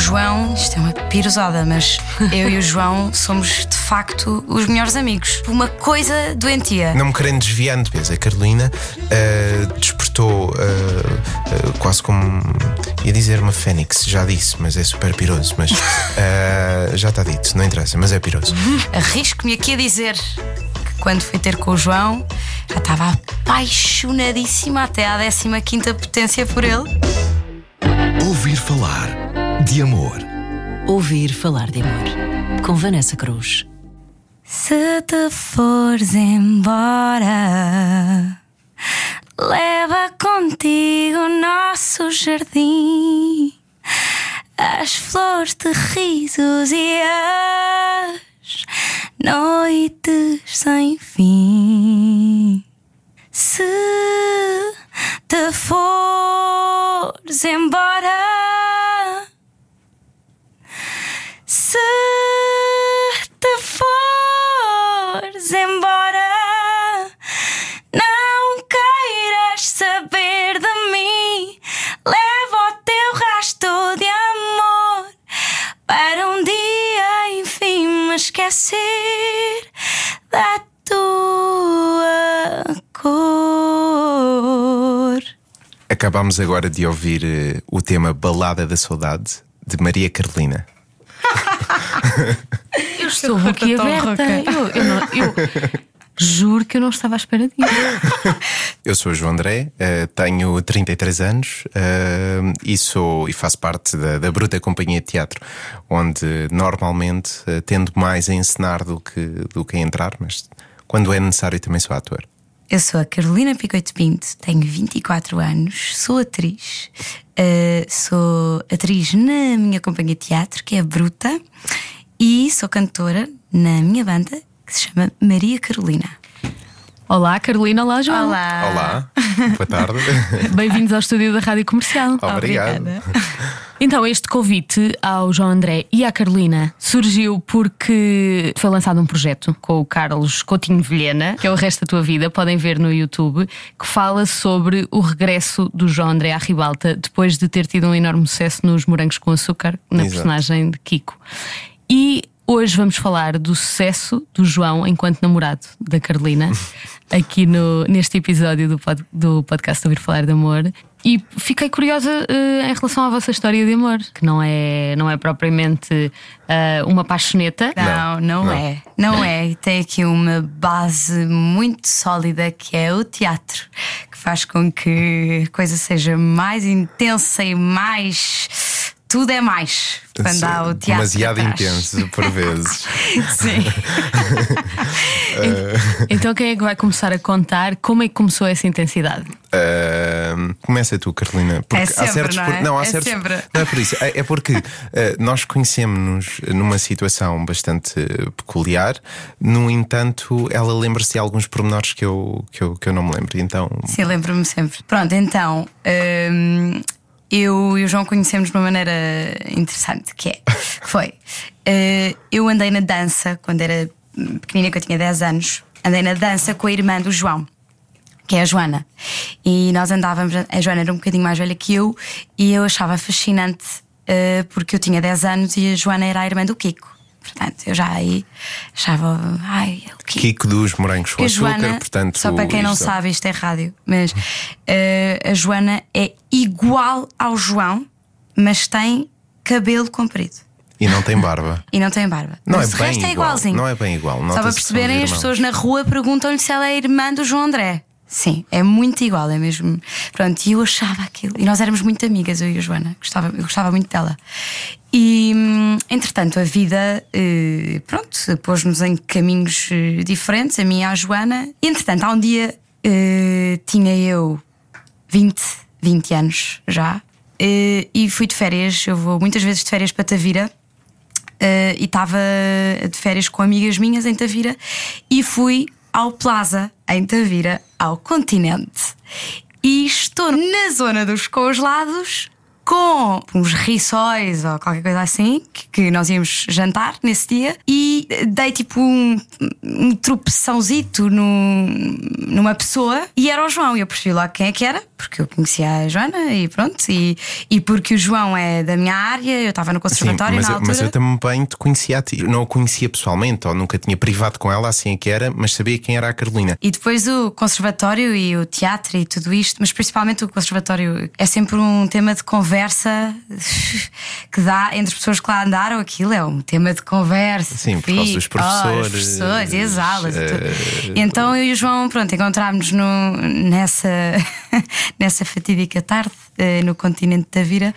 João, isto é uma pirosada, mas eu e o João somos de facto os melhores amigos. Uma coisa doentia. Não me querendo desviar de vez, a Carolina uh, despertou uh, uh, quase como. ia dizer uma fênix, já disse, mas é super piroso. Mas já está dito, não interessa, mas é piroso. Arrisco-me aqui a dizer que quando fui ter com o João já estava apaixonadíssima até à 15 potência por ele. Ouvir falar de amor. Ouvir falar de amor. Com Vanessa Cruz. Se te fores embora, leva contigo o nosso jardim, as flores de risos e as noites sem fim. Se te fores embora, se te fores embora, não queiras saber de mim. Leva o teu rastro de amor para um dia, enfim, me esquecer da tua cor. Acabámos agora de ouvir uh, o tema Balada da Saudade de Maria Carolina. Eu estou boquiaberta. Eu, eu, não, eu juro que eu não estava à espera disso. eu sou o João André, uh, tenho 33 anos uh, e, sou, e faço parte da, da, Bruta Companhia de Teatro, onde normalmente uh, tendo mais a encenar do que, do que a entrar, mas quando é necessário também sou ator. Eu sou a Carolina Picoito Pinto, tenho 24 anos, sou atriz, uh, sou atriz na minha companhia de teatro, que é Bruta, e sou cantora na minha banda, que se chama Maria Carolina. Olá, Carolina. Olá, João. Olá. Olá. Boa tarde. Bem-vindos ao estúdio da Rádio Comercial. Obrigado. Obrigada. Então, este convite ao João André e à Carolina surgiu porque foi lançado um projeto com o Carlos Coutinho Vilhena, que é o resto da tua vida, podem ver no YouTube, que fala sobre o regresso do João André à Ribalta depois de ter tido um enorme sucesso nos Morangos com Açúcar, na Exato. personagem de Kiko. E Hoje vamos falar do sucesso do João enquanto namorado da Carolina, aqui no, neste episódio do, pod, do podcast Ouvir Falar de Amor. E fiquei curiosa uh, em relação à vossa história de amor, que não é, não é propriamente uh, uma paixoneta. Não, não, não, é. Não é. E tem aqui uma base muito sólida que é o teatro, que faz com que a coisa seja mais intensa e mais tudo é mais quando Sim, há o teatro. Demasiado intenso, por vezes. Sim. então, quem é que vai começar a contar como é que começou essa intensidade? Uh, começa tu, Carolina. Porque é sempre, há certos, não, é? não, há é certos, sempre. não é por isso. É, é porque uh, nós conhecemos-nos numa situação bastante peculiar. No entanto, ela lembra-se de alguns pormenores que eu, que, eu, que eu não me lembro. Então... Sim, lembro-me sempre. Pronto, então. Hum, eu e o João conhecemos de uma maneira interessante, que é, foi, uh, eu andei na dança quando era pequenina, que eu tinha 10 anos, andei na dança com a irmã do João, que é a Joana. E nós andávamos, a Joana era um bocadinho mais velha que eu, e eu achava fascinante uh, porque eu tinha 10 anos e a Joana era a irmã do Kiko. Portanto, eu já aí achava, ai, é o Kiko. Kiko dos morangos com a açúcar, Joana, portanto. Só para quem não isto- sabe, isto é rádio, mas uh, a Joana é igual ao João, mas tem cabelo comprido E não tem barba. e não tem barba. Não mas é o bem resto é igual, igualzinho. não é bem igual, Só para perceberem, as pessoas na rua perguntam-lhe se ela é irmã do João André. Sim, é muito igual, é mesmo. Pronto, e eu achava aquilo. E nós éramos muito amigas, eu e a Joana. Gostava, eu gostava muito dela. E, hum, entretanto, a vida, eh, pronto, pôs-nos em caminhos eh, diferentes, a mim e a Joana. E, entretanto, há um dia eh, tinha eu 20, 20 anos já. e fui de férias. Eu vou muitas vezes de férias para Tavira. E estava de férias com amigas minhas em Tavira e fui ao Plaza em Tavira, ao continente. E estou na zona dos congelados com uns riçóis ou qualquer coisa assim que, nós íamos jantar nesse dia e dei tipo um, um tropeçãozito num, numa pessoa e era o João. E eu percebi logo quem é que era, porque eu conhecia a Joana e pronto, e, e porque o João é da minha área, eu estava no Sim, conservatório mas, na eu- altura. mas eu também te conhecia a ti. Não a conhecia pessoalmente, ou nunca tinha privado com ela, assim é que era, mas sabia quem era a Carolina. E depois o conservatório e o teatro e tudo isto, mas principalmente o conservatório é sempre um tema de conversa que dá entre as pessoas que lá andaram. Aquilo é um tema de conversa. Sim, por causa dos Fica- Oh, os professores, professores e as aulas. e tudo. eh, E então eu e o João, pronto, encontrámos no, nessa, nessa fatídica tarde eh, no continente da Vira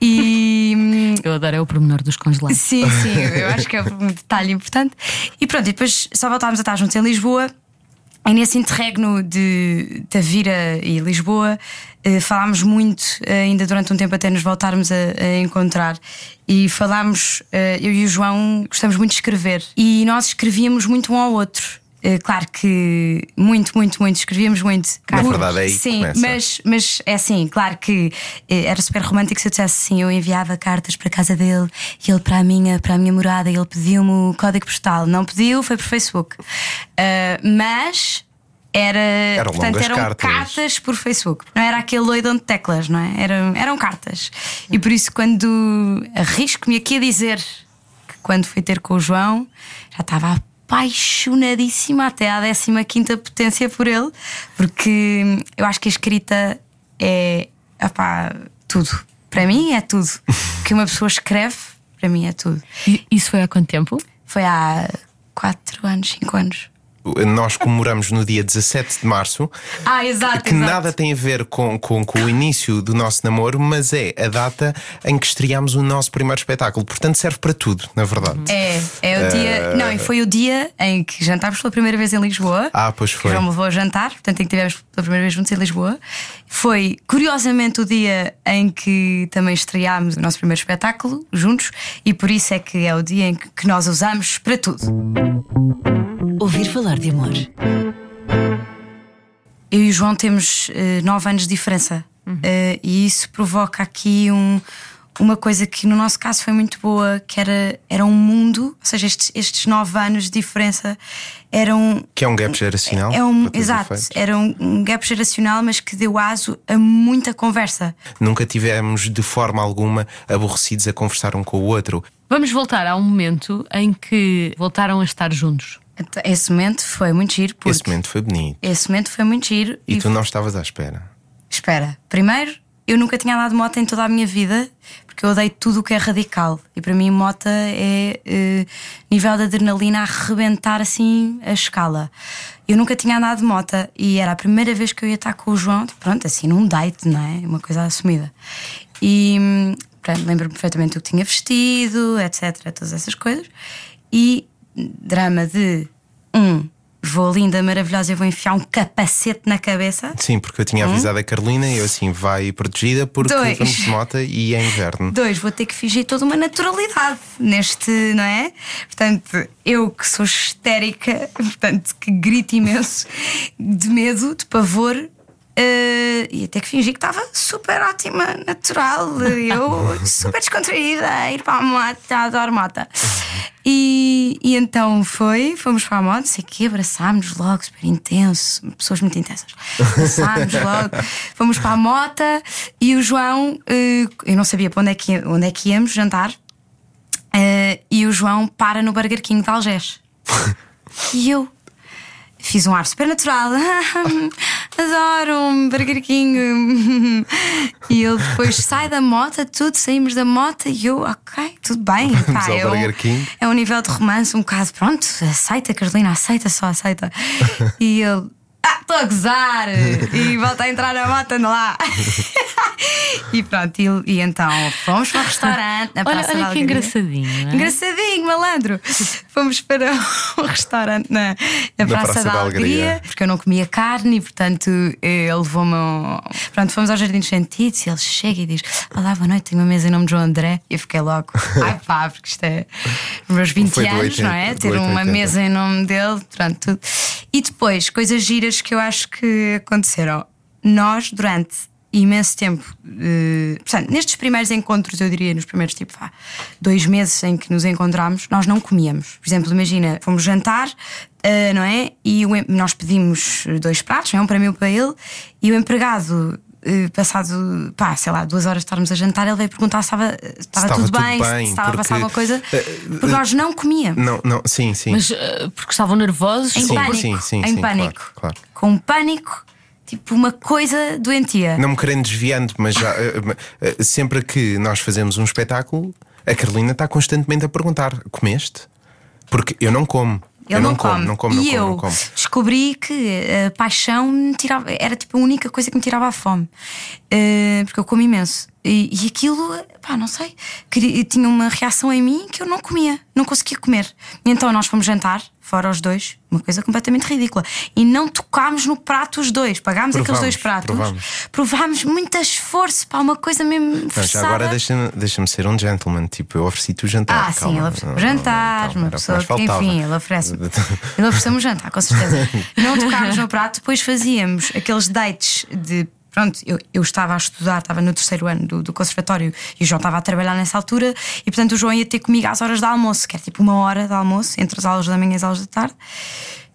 e. Eu adoro é o pormenor dos congelados. Sim, sim, eu acho que é um detalhe importante. E pronto, e depois só voltámos a estar juntos em Lisboa. E nesse interregno de Tavira e Lisboa eh, falámos muito, eh, ainda durante um tempo até nos voltarmos a, a encontrar. E falámos, eh, eu e o João gostamos muito de escrever. E nós escrevíamos muito um ao outro. Eh, Claro que muito, muito, muito, escrevíamos muito. Na verdade, é aí Sim, começa. mas, mas é assim, claro que eh, era super romântico se eu dissesse assim: eu enviava cartas para a casa dele e ele para a minha, para a minha morada, e ele pediu-me o código postal. Não pediu, foi por Facebook. Ah, mas era. Eram portanto, eram cartas. por Facebook. Não era aquele loidão de teclas, não é? Eram, eram cartas. E por isso, quando arrisco-me aqui a dizer que quando fui ter com o João, já estava apaixonadíssima até à 15 potência por ele, porque eu acho que a escrita é opá, tudo. Para mim é tudo. O que uma pessoa escreve, para mim é tudo. E Isso foi há quanto tempo? Foi há 4 anos, 5 anos. Nós comemoramos no dia 17 de março, Ah, exato. que exato. nada tem a ver com, com, com o início do nosso namoro, mas é a data em que estreámos o nosso primeiro espetáculo. Portanto, serve para tudo, na verdade. É, é o dia. Não, e foi o dia em que jantámos pela primeira vez em Lisboa. Ah, pois foi. João me levou a jantar, portanto, em que tivemos pela primeira vez juntos em Lisboa. Foi, curiosamente, o dia em que também estreámos o nosso primeiro espetáculo juntos, e por isso é que é o dia em que, nós usamos para tudo. Ouvir falar de amor. Eu e o João temos eh, nove anos de diferença Eh, e isso provoca aqui um- uma coisa que no nosso caso foi muito boa, que era, era um mundo, ou seja, estes, estes nove anos de diferença eram. Que é um gap geracional. É um, exato, efeitos. era um, um gap geracional, mas que deu aso a muita conversa. Nunca tivemos de forma alguma aborrecidos a conversar um com o outro. Vamos voltar a um momento em que voltaram a estar juntos. Esse momento foi muito giro, porque Esse momento foi bonito. esse momento foi muito giro. E tu não estavas à espera. Espera, primeiro, eu nunca tinha andado de moto em toda a minha vida, porque eu odeio tudo o que é radical. E para mim, moto é eh, nível de adrenalina a arrebentar assim a escala. Eu nunca tinha andado de moto e era a primeira vez que eu ia estar com o João, pronto, assim, num date, não é? Uma coisa assumida. E lembro-me perfeitamente do que tinha vestido, etc. Todas essas coisas. E drama de um. Vou linda, maravilhosa, eu vou enfiar um capacete na cabeça. Sim, porque eu tinha avisado a Carolina e eu assim, vai protegida porque Dois. vamos de moto e é inverno. Dois, vou ter que fingir toda uma naturalidade neste, não é? Portanto, eu que sou histérica, portanto, que grito imenso de medo, de pavor. Eh, e até que fingi que estava super ótima, natural, eu super descontraída, a ir para a moto, adoro moto. E, e então foi, fomos para a moto, sei que abraçámos logo, super intenso, pessoas muito intensas. Abraçámos logo, fomos para a moto e o João, eh, eu não sabia para onde é que, onde é que íamos jantar, eh, e o João para no Burger King de Algés. e eu fiz um ar super natural, adoro um Burger King. e ele depois sai da moto, tudo, saímos da moto e eu, ok, tudo bem. Ao é, um, King. é um nível de romance um bocado, pronto, aceita, Carolina, aceita, só aceita. e ele. Ah, estou a gozar! E volta a entrar na moto, anda lá! e pronto, e, e então fomos para o restaurante na Olha, Praça da olha que engraçadinho. não é? Engraçadinho, malandro. Fomos para um restaurante na, na Praça, Praça da da Alegria, Alegria. porque eu não comia carne e, portanto, eh, ele levou-me. ao- Pronto, fomos ao Jardim dos Sentidos e ele chega e diz: Olá, boa noite, tenho uma mesa em nome de João André. E eu fiquei logo, ai pá, porque isto é os meus 20 Foi do anos, 80, não é? Ter uma 80. mesa em nome dele, pronto, tudo. E depois, coisas giras que eu acho que aconteceram. Nós, durante imenso tempo, eh, portanto, nestes primeiros encontros, eu diria, nos primeiros tipo, vá, dois meses em que nos encontramos, nós não comíamos. Por exemplo, imagina, fomos jantar, eh, não é? E o nós pedimos dois pratos, é? um para mim e um para ele, e o empregado passado, pá, sei lá, duas horas de estarmos a jantar, ele veio perguntar se estava, estava, estava tudo, tudo bem, bem, se estava a passar porque, alguma coisa. eh, Porque nós não comíamos. Não, não, sim, sim. Mas uh, porque estavam nervosos? Em Sim, pânico. sim, sim, em sim, pânico. claro, claro. Com um pânico, tipo uma coisa doentia. Não me querendo desviando, mas já, eh, eh, sempre que nós fazemos um espetáculo, a Carolina está constantemente a perguntar: comeste? Porque eu não como. Ele eu não, não como, come. não e não como, eu não como. descobri que a paixão me tirava, era tipo a única coisa que me tirava a fome. Eh, porque eu como imenso. E, e aquilo, pá, não sei, queria- tinha uma reação em mim que eu não comia, não conseguia comer. E então nós fomos jantar, fora os dois, uma coisa completamente ridícula. E não tocámos no prato os dois, pagámos aqueles Provámos, dois pratos, provámos. provámos muito esforço para uma coisa mesmo forçada. já agora deixa-me deixa ser um gentleman, tipo, eu ofereci-te o jantar. Ah, sim, calma. ele ofereceu o jantar, calma, uma o pessoa que, enfim, ele oferece. Ele ofereceu-me um jantar, com certeza. Não tocámos no prato, depois fazíamos aqueles dates de. Pronto, eu, eu estava a estudar, estava no terceiro ano do, do conservatório e o João estava a trabalhar nessa altura, e portanto o João ia ter comigo às horas de almoço, que era tipo uma hora de almoço, entre as aulas da manhã e as aulas da tarde,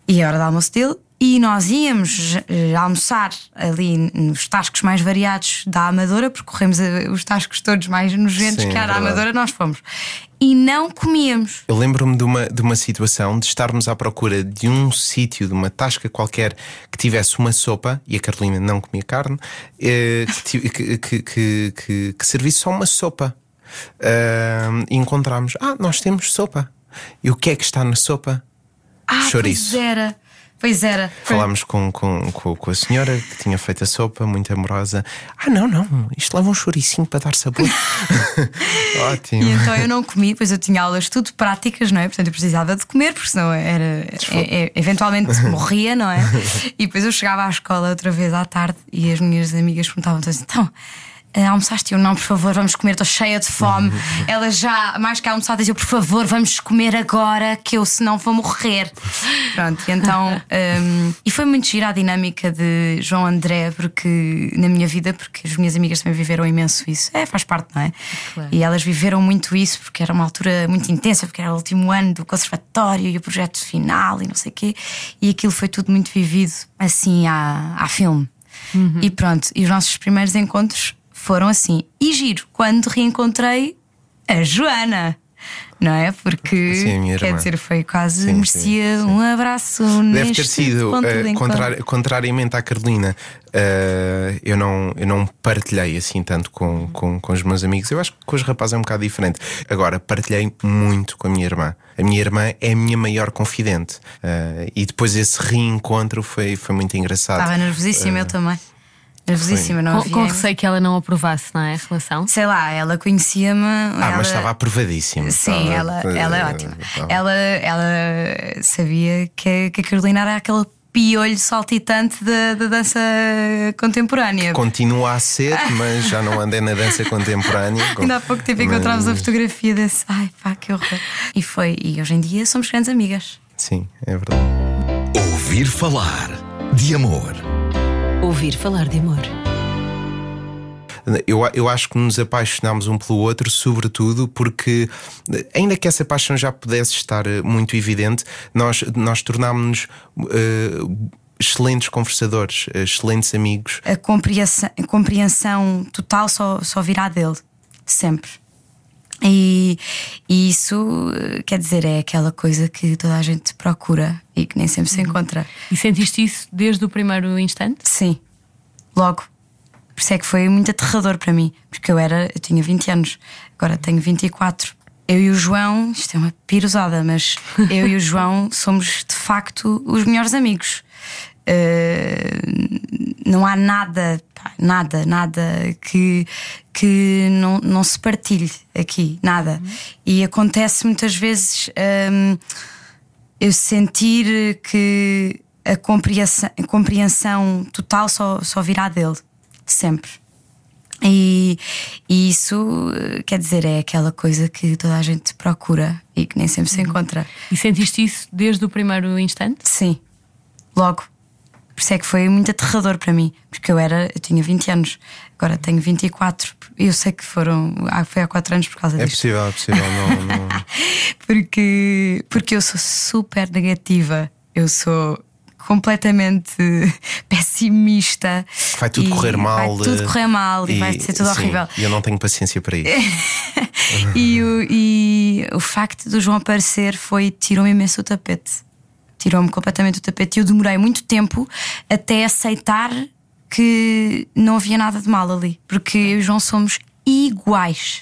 e a hora de almoço dele. E nós íamos eh, almoçar ali nos tascos mais variados da Amadora, porque corremos eh, os tascos todos mais nojentos Sim, que é há da verdade. Amadora, nós fomos. E não comíamos. Eu lembro-me de uma, de uma situação de estarmos à procura de um sítio, de uma tasca qualquer que tivesse uma sopa, e a Carolina não comia carne, eh, que, que, que, que, servisse só uma sopa. E encontramos, ah, nós temos sopa. E o que é que está na sopa? Ah, Chouriço. pois era. Pois era. Falámos com, com, com, com a senhora que tinha feito a sopa, muito amorosa. Ah, não, não, isto leva um chouricinho para dar sabor. Ótimo. E então eu não comi, pois eu tinha aulas tudo práticas, não é? Portanto eu precisava de comer, porque senão era. é- é- eventualmente morria, não é? E depois eu chegava à escola outra vez à tarde e as minhas amigas perguntavam então. Eh, Almoçaste? Eu não, por favor, vamos comer, estou cheia de fome. Elas já, mais que almoçadas, eu, por favor, vamos comer agora, que eu senão vou morrer. Pronto, e então. hum, e foi muito gira a dinâmica de João André, porque na minha vida, porque as minhas amigas também viveram imenso isso. É, faz parte, não é? Claro. E elas viveram muito isso porque era uma altura muito intensa, porque era o último ano do conservatório e o projeto final e não sei o quê. E aquilo foi tudo muito vivido assim à, à filme. E pronto, e os nossos primeiros encontros foram assim. E giro, quando reencontrei a Joana. Não é? Porque Sim, quer dizer, foi quase Sim, merecia sim, um abraço. Deve ter sido, ponto eh, contrari- contrariamente à Carolina, eh, eu, não, eu não partilhei assim tanto com, com, com os meus amigos. Eu acho que com os rapazes é um bocado diferente. Agora, partilhei muito com a minha irmã. A minha irmã é a minha maior confidente. Eh, e depois esse reencontro foi, foi muito engraçado. Estava nervosíssima, eu também. Nervosíssima, não Com, havia. com receio que ela não aprovasse, não é? A relação. Sei lá, ela conhecia-me. Ah, ela... mas estava aprovadíssimo. Sim, Estava- ela, ela é eh, ótima. estava- Ela, ela sabia que, que a Carolina era aquele piolho saltitante da, da dança contemporânea. Continua a ser, mas já não andei na dança contemporânea. Ainda há pouco tempo encontramos a Mas- fotografia desse. Ai pá, que horror. E foi, e hoje em dia somos grandes amigas. Sim, é verdade. Ouvir falar de amor. Ouvir falar de amor. Eu, eu acho que nos apaixonámos um pelo outro, sobretudo porque, ainda que essa paixão já pudesse estar eh, muito evidente, nós, nós tornámos-nos eh, excelentes conversadores, eh, excelentes amigos. A compreensão, a compreensão total só, só virá dele. Sempre. E, e isso, eh, quer dizer, é aquela coisa que toda a gente procura e que nem sempre se encontra. E sentiste isso desde o primeiro instante? Sim, logo. Por isso é que foi muito aterrador para mim, porque eu era, eu tinha 20 anos, agora tenho 24. Eu e o João, isto é uma pirosada, mas eu e o João somos de facto os melhores amigos. Uh, não há nada, pá, nada, nada que, que não, não se partilhe aqui, nada. E acontece muitas vezes. hum, eu sentir que a compreensão, a compreensão total só, só virá dele, sempre. E, e isso, quer dizer, é aquela coisa que toda a gente procura e que nem sempre se encontra. E sentiste isso desde o primeiro instante? Sim, logo. Por isso é que foi muito aterrador para mim, porque eu era, eu tinha 20 anos, agora tenho 24. Eu sei que foram, ah, foi há 4 anos por causa É disto. possível, é possível. Não, não... porque, porque eu sou super negativa. Eu sou completamente pessimista. Vai tudo e correr mal. Vai tudo correr mal e, vai ser tudo sim, horrível. E eu não tenho paciência para isso. e, o, e o facto do João aparecer foi tirou-me imenso o tapete. Tirou-me completamente o tapete. E eu demorei muito tempo até aceitar que não havia nada de mal ali. Porque eu e o João somos iguais.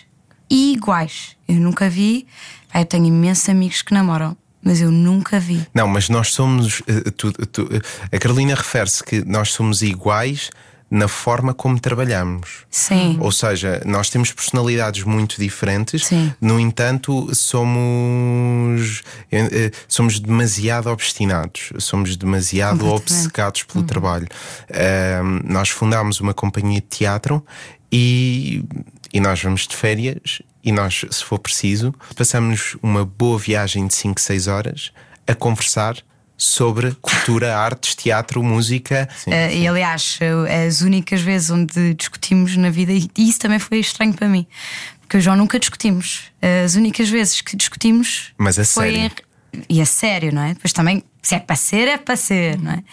Iguais. Eu nunca vi. Eu tenho imensos amigos que namoram, mas eu nunca vi. Não, mas nós somos. eh, tu- tu- a Carolina refere-se que nós somos iguais na forma como trabalhamos. Sim. Ou seja, nós temos personalidades muito diferentes, Sim. no entanto, somos eh, eh, somos demasiado obstinados, somos demasiado obcecados pelo trabalho. Ahm, nós fundámos uma companhia de teatro e, e nós vamos de férias e nós, se for preciso, passamos uma boa viagem de 5, 6 horas a conversar sobre cultura, artes, teatro, música. Sim. Eh, e aliás, eh, as únicas vezes onde discutimos na vida, e isso também foi estranho para mim, porque eu já nunca discutimos. As únicas vezes que discutimos. Mas a foi sério? em- E a sério, não é? Depois também, se é para ser, é para ser, não é?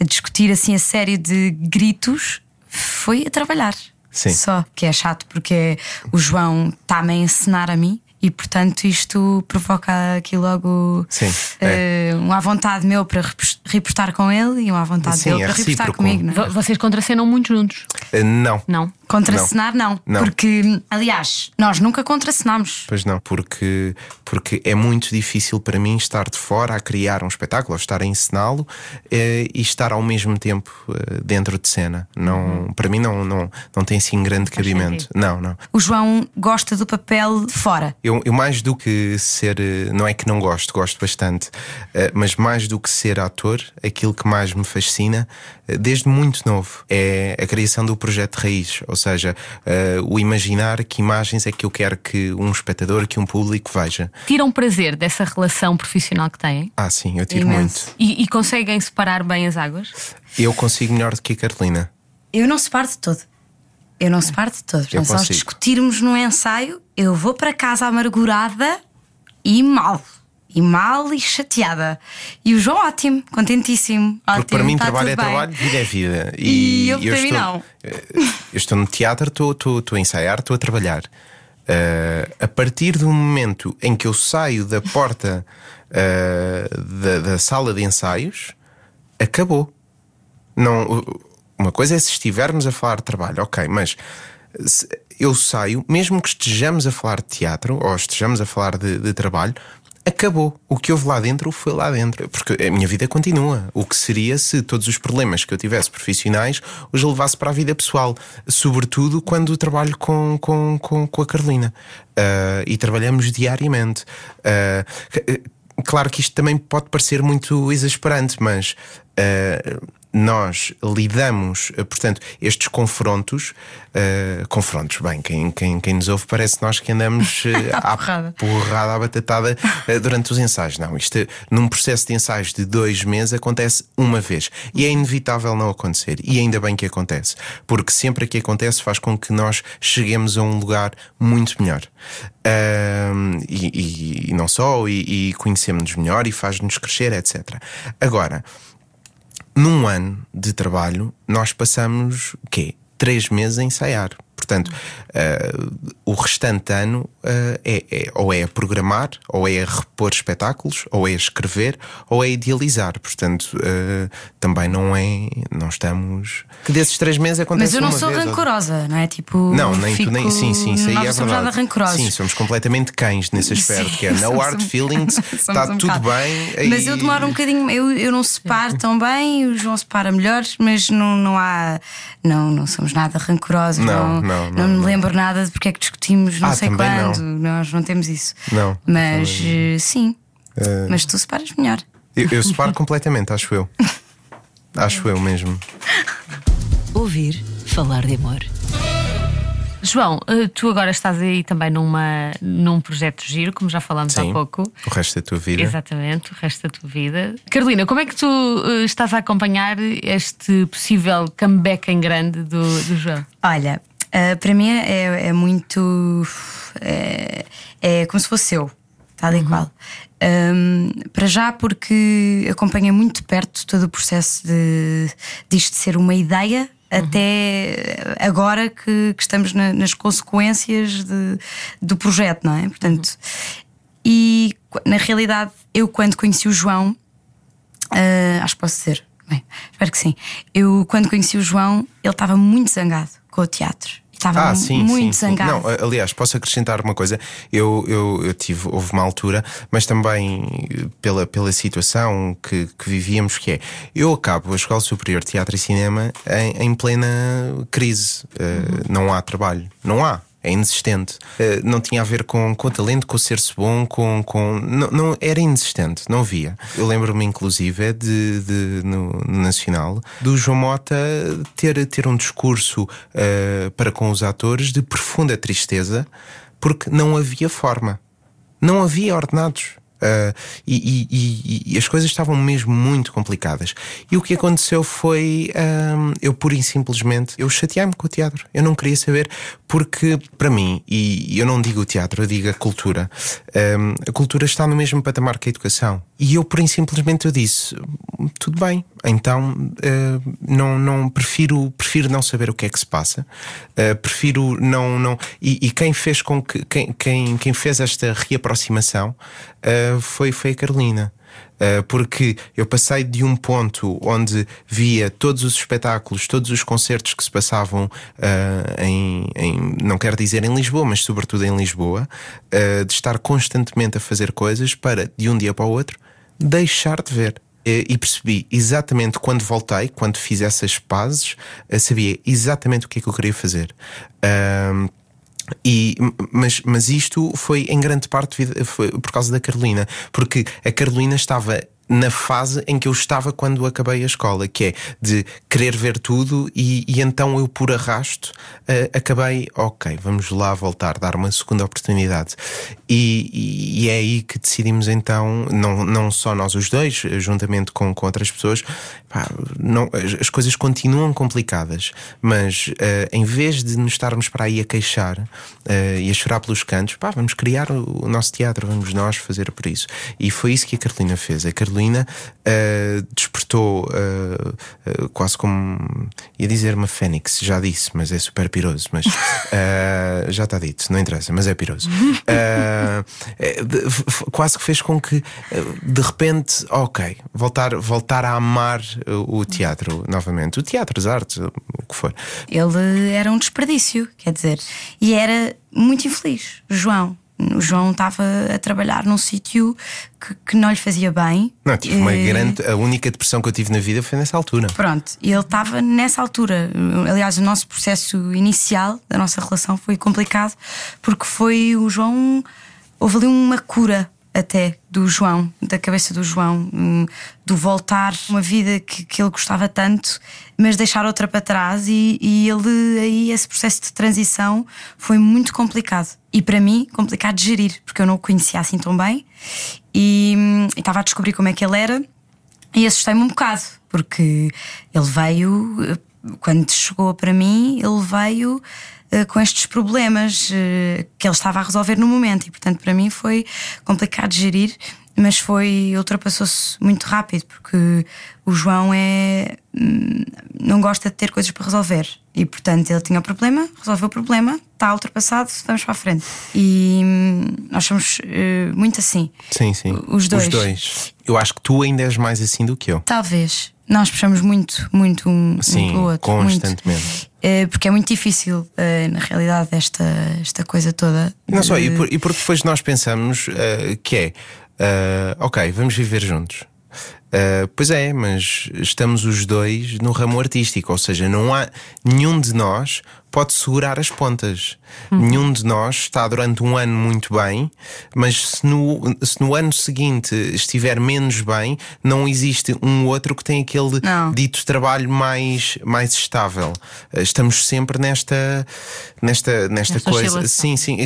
A discutir assim a sério de gritos foi a trabalhar. Sim. Só que é chato porque o João está-me a encenar a mim. E portanto isto provoca aqui logo Sim, eh, um à vontade meu para repos- repostar com ele e um à vontade Sim, dele é para repostar comigo. Não é? Vo- Vocês contracenam muito juntos? Eh, não. Não. Contracenar, não. Não. Porque, aliás, nós nunca contracenámos. Pois não, porque, porque é muito difícil para mim estar de fora a criar um espetáculo, ou estar a encená-lo eh, e estar ao mesmo tempo eh, dentro de cena. Não, Para mim não, não, não tem assim grande cabimento. sentido. Não, não. O João gosta do papel de fora. Eu, eu mais do que ser, eh, não é que não gosto, gosto bastante, eh, mas mais do que ser ator, aquilo que mais me fascina, eh, desde muito novo, é a criação do projeto Raiz. Ou seja, eh, o imaginar que imagens é que eu quero que um espectador, que um público veja. Tiram prazer dessa relação profissional que têm? Ah, sim, eu tiro Imenso. muito. E, e conseguem separar bem as águas? Eu consigo melhor do que a Carolina. Eu não separo de todo. Eu não separo de todo. Portanto, se nós discutirmos no ensaio, eu vou para casa amargurada e mal. E mal e chateada. E o João, ótimo, contentíssimo. Porque ótimo, para mim tá trabalho é bem. trabalho, vida é vida. E eu, para mim, estou, não. eh, Eu estou no teatro, estou, estou, estou a ensaiar, estou a trabalhar. Eh, a partir do momento em que eu saio da porta eh, da, da sala de ensaios, acabou. Não, uma coisa é se estivermos a falar de trabalho, ok, mas eu saio, mesmo que estejamos a falar de teatro ou estejamos a falar de, de trabalho, acabou. O que houve lá dentro foi lá dentro. Porque a minha vida continua. O que seria se todos os problemas que eu tivesse profissionais os levasse para a vida pessoal? Sobretudo quando trabalho com, com, com, com a Carolina. Ah, e trabalhamos diariamente. Ah, Claro que isto também pode parecer muito exasperante, mas eh, nós lidamos, eh, portanto, estes confrontos, eh, confrontos, bem, quem, quem, quem nos ouve parece nós que andamos eh, à porrada. porrada, à batatada eh, durante os ensaios. Não, isto num processo de ensaios de dois meses acontece uma vez e é inevitável não acontecer. E ainda bem que acontece, porque sempre que acontece faz com que nós cheguemos a um lugar muito melhor. E, e- e não só, e, e conhecemos-nos melhor e faz-nos crescer, etc. Agora, num ano de trabalho, nós passamos o quê? Três meses a ensaiar. Portanto, eh, o restante ano eh, é, é- ou é a programar, ou é a repor espetáculos, ou é a escrever, ou é a idealizar. Portanto, eh, também não é. Não estamos. Que desses três meses acontece Mas eu não uma sou vez, ou- rancorosa, não é? Tipo. não, nem fico... tu, nem. Sim, sim, isso aí é não somos verdade. nada rancorosos. Sim, somos completamente cães nesse aspecto, Sim, que é no hard um- feelings, está um tudo bocado. bem. Mas e- eu demoro um bocadinho, eu, eu não separo tão bem, o João separa melhor, mas não, não há. Não, não somos nada rancorosos. Não, Não, não, não, me não. lembro nada de porque é que discutimos, não Ah, sei quando. Nós não temos isso. Não, Mas eh, sim. Eh, Mas tu separas melhor. Eu, eu separo completamente, acho eu. Acho eu mesmo. Ouvir falar de amor. João, eh, tu agora estás aí também numa, num projeto giro, como já falámos Sim. há pouco. O resto da tua vida. Exatamente, o resto da tua vida. Carolina, como é que tu estás a acompanhar este possível comeback em grande do, do João? Olha, eh, para mim é, é muito. É, é como se fosse eu. tal e qual. Um, para já, porque acompanha muito perto todo o processo de disto de ser uma ideia. Até agora que, que estamos na- nas consequências de- do projeto, não é? Portanto, e qu- na realidade, eu quando conheci o João, ah, acho que posso dizer, bem, espero que sim. Eu quando conheci o João, ele estava muito zangado com o teatro. Estava Ah, sim, muito sim, zangado. Não, aliás, posso acrescentar uma coisa. Eu, eu, eu tive, houve uma altura, mas também pela, pela situação que, que vivíamos, que é eu acabo a Escola Superior de Teatro e Cinema em, em plena crise. Eh, não há trabalho. Não há. É inexistente. Eh, não tinha a ver com, com o talento, com o ser-se bom, com. com não, não- era inexistente, não havia. Eu lembro-me, inclusive, de, de- no, no Nacional, do João Mota ter, ter um discurso eh, para com os atores de profunda tristeza, porque não havia forma. Não havia ordenados. Ah, e, e- e- as coisas estavam mesmo muito complicadas. E o que aconteceu foi ahm, eu pura e simplesmente eu chateei-me com o teatro. Eu não queria saber, porque para mim, e eu não digo o teatro, eu digo a cultura, ahm, a cultura está no mesmo patamar que a educação. E eu pura e simplesmente eu disse: tudo bem, então ah, não, não prefiro, prefiro não saber o que é que se passa, ah, prefiro não. não e, e quem fez com que quem, quem, quem fez esta reaproximação ah, foi, foi a Carolina. Uh, porque eu passei de um ponto onde via todos os espetáculos, todos os concertos que se passavam uh, em, em- não quero dizer em Lisboa, mas sobretudo em Lisboa, uh, de estar constantemente a fazer coisas para, de um dia para o outro, deixar de ver. E percebi exatamente quando voltei, quando fiz essas pazes, sabia exatamente o que é que eu queria fazer. E, mas, mas isto foi em grande parte por causa da Carolina, porque a Carolina estava na fase em que eu estava quando acabei a escola, que é de querer ver tudo, e, e então eu, por arrasto, eh, acabei, ok, vamos lá voltar, dar uma segunda oportunidade. E, e- e é aí que decidimos então, não, não só nós os dois, eh, juntamente com, com outras pessoas, pá, não, as, as coisas continuam complicadas, mas eh, em vez de nos estarmos para aí a queixar eh, e a chorar pelos cantos, pá, vamos criar o, o nosso teatro, vamos nós fazer por isso. E foi isso que a Carolina fez. A Carolina eh, despertou quase como ia dizer uma fênix, já disse, mas é super piroso, mas já está dito, não interessa, mas é piroso. Quase que fez com que de repente, ok, voltar, voltar a amar o teatro novamente, o teatro, as artes, o que for. Ele era um desperdício, quer dizer, e era muito infeliz. João. O João estava a trabalhar num sítio que, que não lhe fazia bem. Não, tive uma Eh, grande. A única depressão que eu tive na vida foi nessa altura. Pronto, e ele estava nessa altura. Aliás, o nosso processo inicial da nossa relação foi complicado porque foi o João. Houve ali uma cura até do João, da cabeça do João, hum, do voltar uma vida que, que ele gostava tanto, mas deixar outra para trás. E, e ele aí, esse processo de transição foi muito complicado. E para mim, complicado de gerir, porque eu não o conhecia assim tão bem e hum, e estava a descobrir como é que ele era. E assustei-me um bocado, porque ele veio, eh, quando chegou para mim, ele veio com estes problemas eh, que ele estava a resolver no momento. E portanto, para mim foi complicado de gerir, mas foi ultrapassou-se muito rápido, porque o João é. hum, não gosta de ter coisas para resolver. E portanto, ele tinha o problema, resolveu o problema, está ultrapassado, vamos para a frente. E hum, nós somos eh, muito assim. Sim, sim. Os dois. Os dois. Eu acho que tu ainda és mais assim do que eu. Talvez. Nós puxamos muito, muito um, um Sim, pelo outro. constantemente. Muito. Eh, porque é muito difícil, eh, na realidade, esta, esta coisa toda. Não só, e, por- e porque depois nós pensamos eh, que é eh, ok, vamos viver juntos. Eh, pois é, mas estamos os dois no ramo artístico, ou seja, não há nenhum de nós pode segurar as pontas. Nenhum de nós está durante um ano muito bem, mas se no, se no ano seguinte estiver menos bem, não existe um outro que tem aquele Não. dito trabalho mais, mais estável. Eh, Estamos sempre nesta, nesta, nesta, coisa. Sim, sim.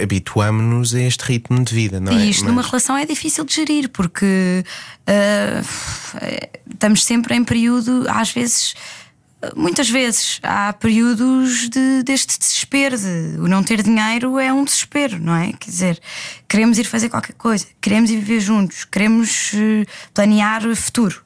Habituamos-nos a este ritmo de vida, não é? E isto numa Mas- relação é difícil de gerir, porque eh, estamos sempre em período, às vezes. muitas vezes há períodos de, deste desespero. De, o não ter dinheiro é um desespero, não é? Quer dizer, queremos ir fazer qualquer coisa, queremos ir viver juntos, queremos uh, planear o futuro.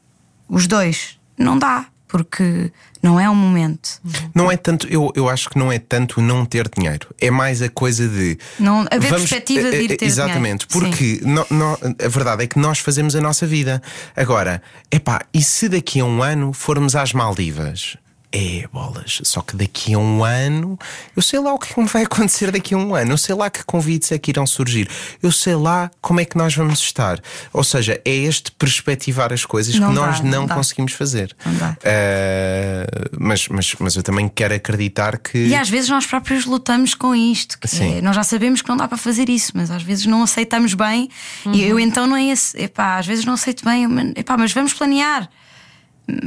Os dois. Não dá, porque não é o momento. Não é tanto, eu, eu acho que não é tanto não ter dinheiro, é mais a coisa de. Não haver perspectiva de ir ter Exatamente, dinheiro. porque no, no, a verdade é que nós fazemos a nossa vida. Agora, epá, e se daqui a um ano formos às Maldivas? É, bolas. Só que daqui a um ano, eu sei lá o que vai acontecer daqui a um ano. Eu sei lá que convites é que irão surgir. Eu sei lá como é que nós vamos estar. Ou seja, é este perspectivar as coisas Não que dá, nós não não, conseguimos fazer. Não dá. Uh, mas, mas, mas eu também quero acreditar que. E às vezes nós próprios lutamos com isto. Sim. é, nós já sabemos que não dá para fazer isso, mas às vezes não aceitamos bem. E eu então não é esse. Epá, às vezes não aceito bem, epá, mas vamos planear.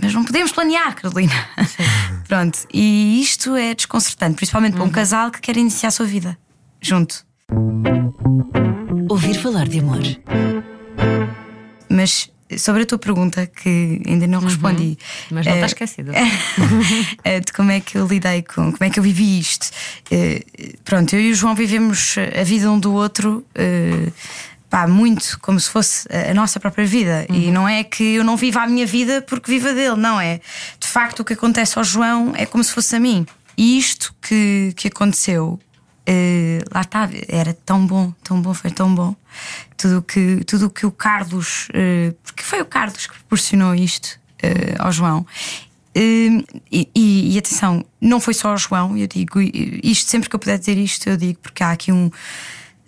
Mas não podemos planear, Carolina. Pronto. E isto é desconcertante, principalmente para um casal que quer iniciar a sua vida junto. Ouvir falar de amor. Mas sobre a tua pergunta, que ainda não respondi. Mas não eh, está esquecido. eh, de como é que eu lidei com, como é que eu vivi isto. Eh, Pronto, eu e o João vivemos a vida um do outro. eh, Pá, muito como se fosse a nossa própria vida. E não é que eu não viva a minha vida porque viva dele, não é. De facto, o que acontece ao João é como se fosse a mim. E isto que, que aconteceu, eh, lá está, era tão bom, tão bom, foi tão bom. Tudo que, tudo que o Carlos, eh, porque foi o Carlos que proporcionou isto eh, ao João. E, e- e atenção, não foi só ao João, eu digo isto sempre que eu puder dizer isto, eu digo, porque há aqui um.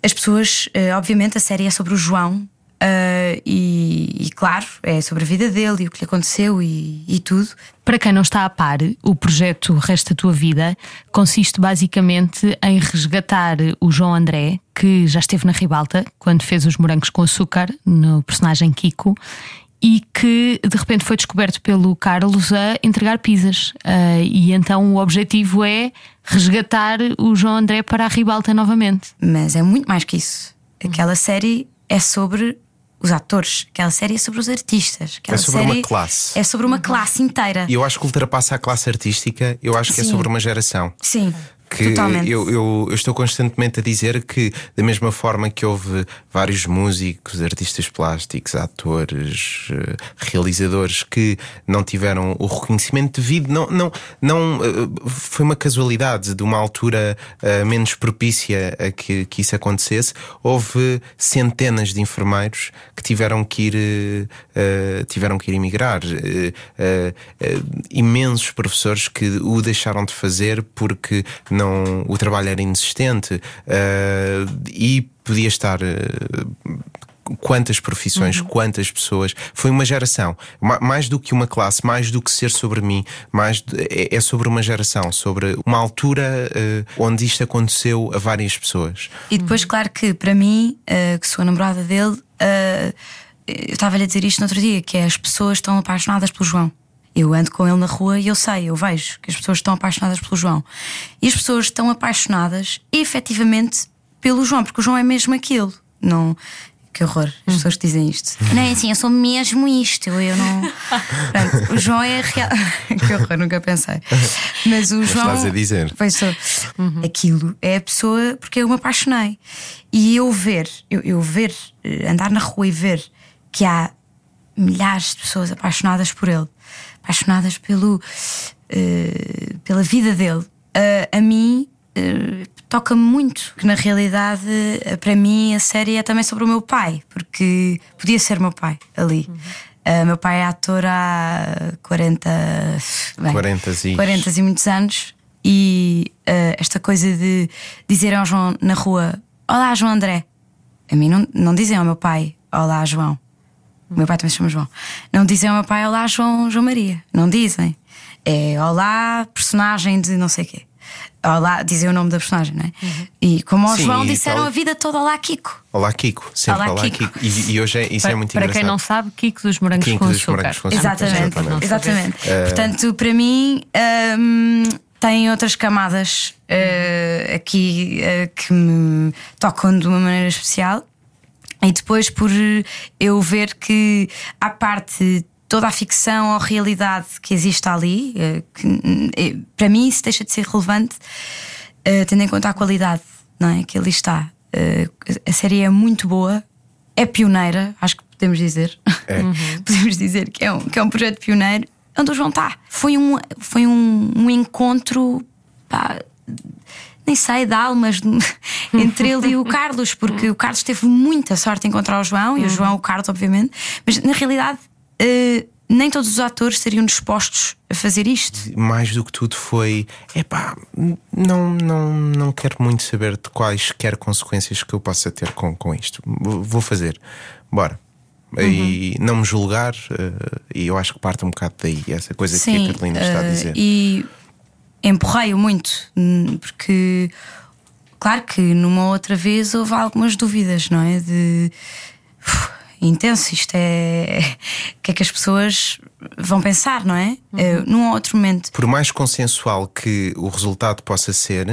As pessoas, eh, obviamente, a série é sobre o João. eh, e, e, claro, é sobre a vida dele e o que lhe aconteceu e, e tudo. Para quem não está a par, o projeto Resta a Tua Vida consiste basicamente em resgatar o João André, que já esteve na Ribalta quando fez os morangos com açúcar, no personagem Kiko, e que de repente foi descoberto pelo Carlos a entregar pizzas. Ah, e então o objetivo é resgatar o João André para a Ribalta novamente. Mas é muito mais que isso. Aquela série é sobre os atores, aquela série é sobre os artistas. Aquela É sobre uma série classe. É sobre uma classe inteira. E eu acho que ultrapassa a classe artística, eu acho que é Sim. sobre uma geração. Sim, Que eu, eu, eu estou constantemente a dizer que, da mesma forma que houve vários músicos, artistas plásticos, atores, eh, realizadores que não tiveram o reconhecimento devido, não, não, não eh, foi uma casualidade de uma altura eh, menos propícia a que, que isso acontecesse. Houve centenas de enfermeiros que tiveram que ir, tiveram que ir emigrar, imensos professores que o deixaram de fazer porque não, o trabalho era inexistente eh, e podia estar. eh, Quantas profissões, quantas pessoas. Foi uma geração. Ma- Mais do que uma classe, mais do que ser sobre mim, mais de- é, é sobre uma geração, sobre uma altura eh, onde isto aconteceu a várias pessoas. E depois, claro que para mim, eh, que sou a namorada dele, eh, eu estava-lhe a dizer isto no outro dia: que é as pessoas estão apaixonadas pelo João. Eu ando com ele na rua e eu sei, eu vejo que as pessoas estão apaixonadas pelo João. E as pessoas estão apaixonadas efetivamente pelo João, porque o João é mesmo aquilo. Não. Que horror, as pessoas que dizem isto. Não é assim, eu sou mesmo isto. Eu não. Pronto, o João é real. que horror, nunca pensei. Mas o João. estás a dizer. Pois sou. Aquilo é a pessoa porque eu me apaixonei. E eu ver, eu, eu ver, eh, andar na rua e ver que há milhares de pessoas apaixonadas por ele, apaixonadas pelo, eh, pela vida dele, eh, a mim eh, toca-me muito. Que na realidade, eh, para mim, a série é também sobre o meu pai, porque podia ser meu pai ali. Eh, meu pai é ator há 40, bem, 40 e- 40 e muitos anos. E eh, esta coisa de dizer ao João na rua: Olá, João André. A mim não, não dizem ao meu pai: Olá, João. O meu pai também se chama João. Não dizem ao meu pai: Olá, João, João Maria. Não dizem. É Olá, personagem de não sei o quê. Olá, dizem o nome da personagem, não é? E como ao Sim, João disseram tal- a vida toda: Olá, Kiko. Olá, Kiko. Sempre Olá, Olá, Kiko. Kiko. E, e hoje é, isso para é muito para engraçado. quem não sabe, Kiko dos morangos Kiko com dos açúcar. morangos com açúcar. Exatamente, Exatamente. É. exatamente. Portanto, para mim, hum, tem outras camadas uh, aqui uh, que me tocam de uma maneira especial. E depois, por eu ver que, à parte toda a ficção ou realidade que existe ali, eh, que, eh, para mim isso deixa de ser relevante, eh, tendo em conta a qualidade não é, que ali está. Eh, a série é muito boa, é pioneira, acho que podemos dizer. podemos dizer que é, um, que é um projeto pioneiro onde o João está. Foi um, foi um, um encontro. pá, nem sei, de almas entre ele e o Carlos, porque o Carlos teve muita sorte em encontrar o João, e o João, o Carlos, obviamente, mas na realidade eh, nem todos os atores estariam dispostos a fazer isto. mais do que tudo foi epá, não, não, não quero muito saber de quaisquer consequências que eu possa ter com, com isto. Vou fazer, bora. E não me julgar, eh, e eu acho que parte um bocado daí, essa coisa que a Carolina está a eh, dizer. E empurrei-o muito, porque, claro que numa outra vez houve algumas dúvidas, não é? De uf, intenso, isto é. O que é que as pessoas vão pensar, não é? Uhum. Eh, num outro momento. Por mais consensual que o resultado possa ser,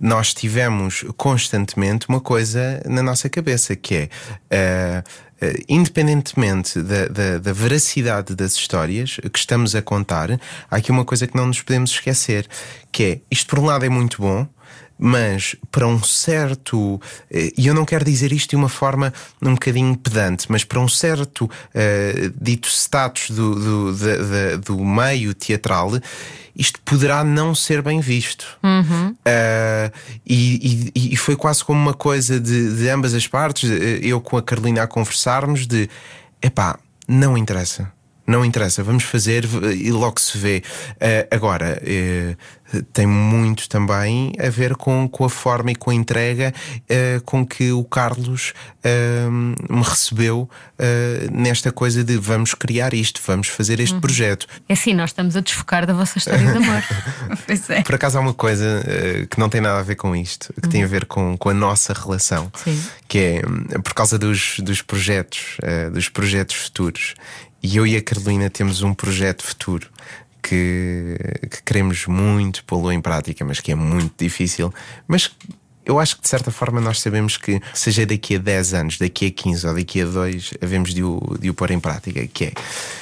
nós tivemos constantemente uma coisa na nossa cabeça que é. eh, independentemente da, da, da veracidade das histórias que estamos a contar, há aqui uma coisa que não nos podemos esquecer: que é isto, por um lado, é muito bom, mas para um certo. eh, E eu não quero dizer isto de uma forma um bocadinho pedante, mas para um certo eh, dito status do, do, da- do meio teatral, isto poderá não ser bem visto. Eh, e, e- e foi quase como uma coisa de, de ambas as partes, eh, eu com a Carolina a conversarmos de epá, não interessa. Não interessa, vamos fazer e logo se vê. Eh, agora, eh, tem muito também a ver com, com a forma e com a entrega eh, com que o Carlos eh, me recebeu nesta coisa de vamos criar isto, vamos fazer este projeto. É assim, nós estamos a desfocar da vossa história de amor. Pois é. Por acaso há uma coisa que não tem nada a ver com isto, que tem a ver com, com a nossa relação, Sim. que é por causa dos, dos projetos, dos projetos futuros. E eu e a Carolina temos um projeto futuro que, que queremos muito pô-lo em prática, mas que é muito difícil. Mas eu acho que de certa forma nós sabemos que, seja daqui a 10 anos, daqui a 15 ou daqui a 2, havemos de o, de o pôr em prática, que é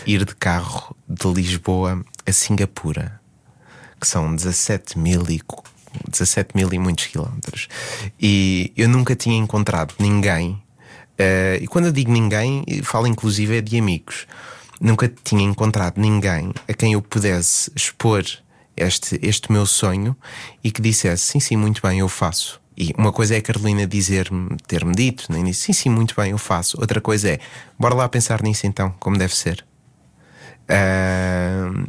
ir de carro de Lisboa a Singapura que são 17 mil e, 17 mil e muitos quilómetros. E eu nunca tinha encontrado ninguém, eh, e quando eu digo ninguém, falo inclusive é de amigos. Nunca tinha encontrado ninguém a quem eu pudesse expor este, este meu sonho e que dissesse: sim, sim, muito bem, eu faço. E uma coisa é a Carolina dizer-me, ter-me dito no início, sim, sim, muito bem, eu faço. Outra coisa é, bora lá pensar nisso então, como deve ser.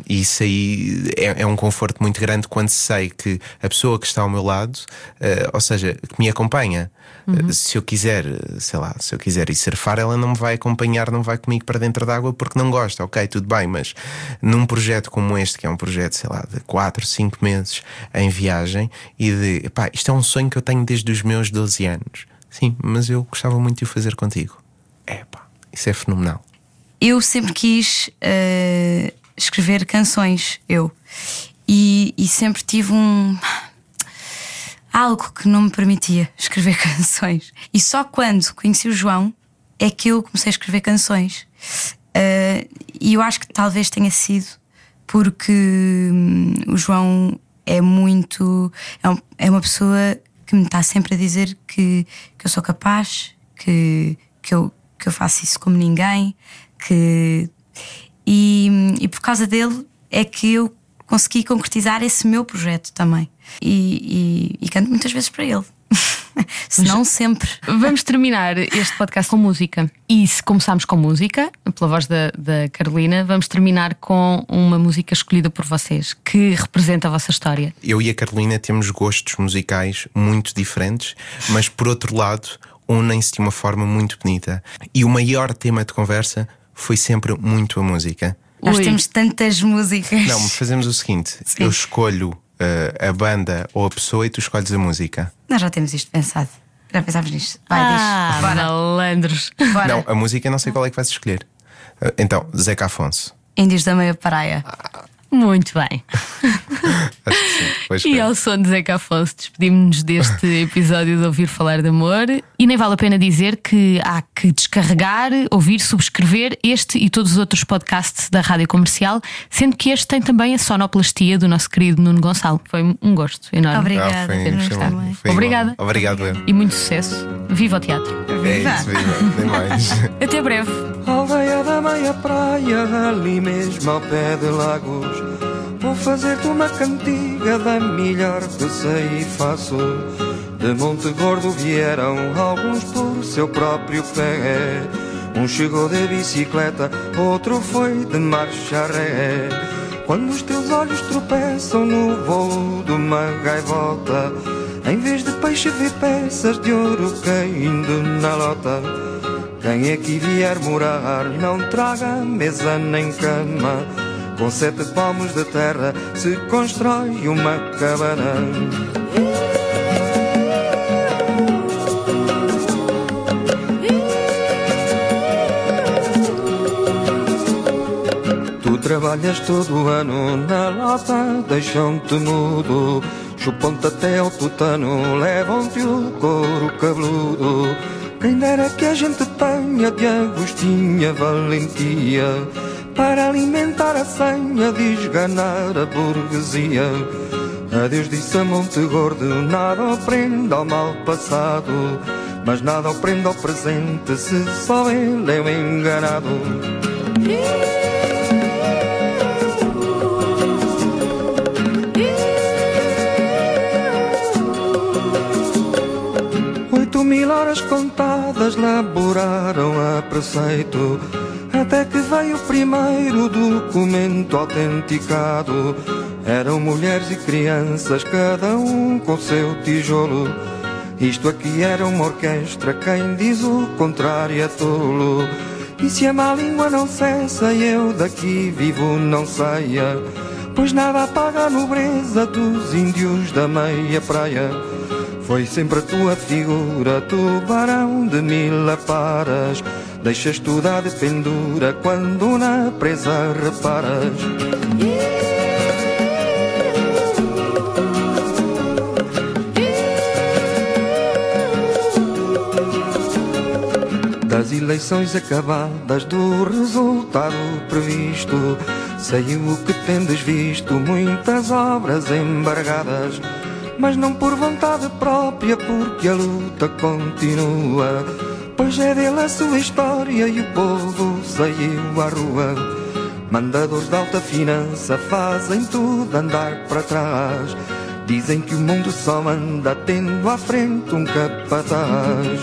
E isso aí é, é um conforto muito grande quando sei que a pessoa que está ao meu lado, ah, ou seja, que me acompanha, ah, se eu quiser, sei lá, se eu quiser ir surfar, ela não me vai acompanhar, não vai comigo para dentro d'água porque não gosta, ok, tudo bem, mas num projeto como este, que é um projeto, sei lá, de 4, 5 meses em viagem e de, pá, isto é um sonho que eu tenho desde os meus 12 anos. Sim, mas eu gostava muito de o fazer contigo. É pá, isso é fenomenal. Eu sempre quis eh, escrever canções, eu. E, e sempre tive um. algo que não me permitia escrever canções. E só quando conheci o João é que eu comecei a escrever canções. Eh, e eu acho que talvez tenha sido porque hum, o João é muito. É, um- é uma pessoa que me está sempre a dizer que, que eu sou capaz, que, que, eu, que eu faço isso como ninguém, que. E, e por causa dele é que eu consegui concretizar esse meu projeto também. E, e- e canto muitas vezes para ele. Se não sempre. Vamos terminar este podcast com música. E se começarmos com música, pela voz da, da Carolina, vamos terminar com uma música escolhida por vocês, que representa a vossa história. eu e a Carolina temos gostos musicais muito diferentes, mas por outro lado, unem-se de uma forma muito bonita. E o maior tema de conversa foi sempre muito a música. Nós Ui. temos tantas músicas. Não, fazemos o seguinte: Sim. eu escolho eh, a banda ou a pessoa e tu escolhes a música. Nós já temos isto pensado. Já pensámos nisto. Vai, ah, diz. Bora. malandros. Bora. Não, a música eu não sei qual é que vais escolher. Eh, Então, Zeca Afonso. Índios da meia praia. Muito bem. Acho que sim. Pois E bem. ao som de Zeca Afonso, despedimos-nos deste episódio de Ouvir Falar de Amor. E nem vale a pena dizer que há que descarregar, ouvir, subscrever este e todos os outros podcasts da Rádio Comercial, sendo que este tem também a sonoplastia do nosso querido Nuno Gonçalo. Foi um gosto enorme. Obrigada. Ah, foi também. Foi Obrigada. Obrigado, eu. E muito sucesso. Viva o teatro. É isso, viva. Até breve. Aldeia da meia praia, ali mesmo ao pé de Lagos. Vou fazer-te uma cantiga da melhor que sei e faço. De Monte Gordo vieram alguns por seu próprio pé. Um chegou de bicicleta, outro foi de marcha ré. Quando os teus olhos tropeçam no voo de uma gaivota, em vez de peixe vê peças de ouro caindo na lota. Quem aqui vier morar não traga mesa nem cama. Com sete palmos de terra se constrói uma cabana. Tu trabalhas todo ano na lata, deixam-te mudo. Chupam-te até ao tutano, levam-te o couro cabeludo. Quem dera que a gente tenha de Agostinha valentia para alimentar a senha de esganar a burguesia. Adeus disse a Monte Gordo, nada aprenda ao mal passado, mas nada aprenda ao presente se só ele é o enganado. Oito mil horas contadas laboraram a preceito Até que veio o primeiro documento autenticado. Eram mulheres e crianças, cada um com seu tijolo. Isto aqui era uma orquestra, quem diz o contrário é tolo. E se a má língua não cessa eu daqui vivo não saia. Pois nada apaga a nobreza dos índios da meia praia foi sempre a tua figura, tubarão de mil aparas. Deixas tudo à de pendura quando na presa reparas. Das eleições acabadas, do resultado previsto, saiu o que tendes visto, muitas obras embargadas mas não por vontade própria, porque a luta continua. Pois é dele a sua história e o povo saiu à rua. Mandadores de alta finança fazem tudo andar para trás. Dizem que o mundo só anda tendo à frente um capataz.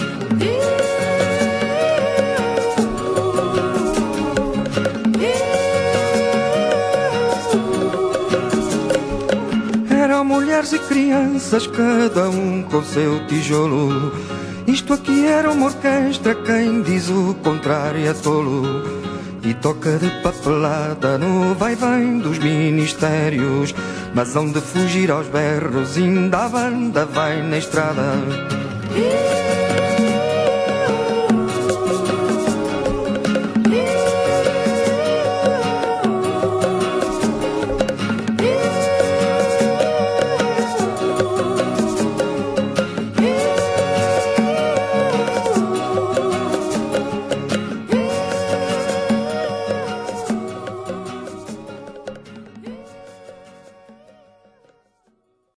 Mulheres e crianças, cada um com seu tijolo. Isto aqui era uma orquestra, quem diz o contrário é tolo. E toca de papelada no vai-vem dos ministérios. Mas onde fugir aos berros, ainda a banda vai na estrada.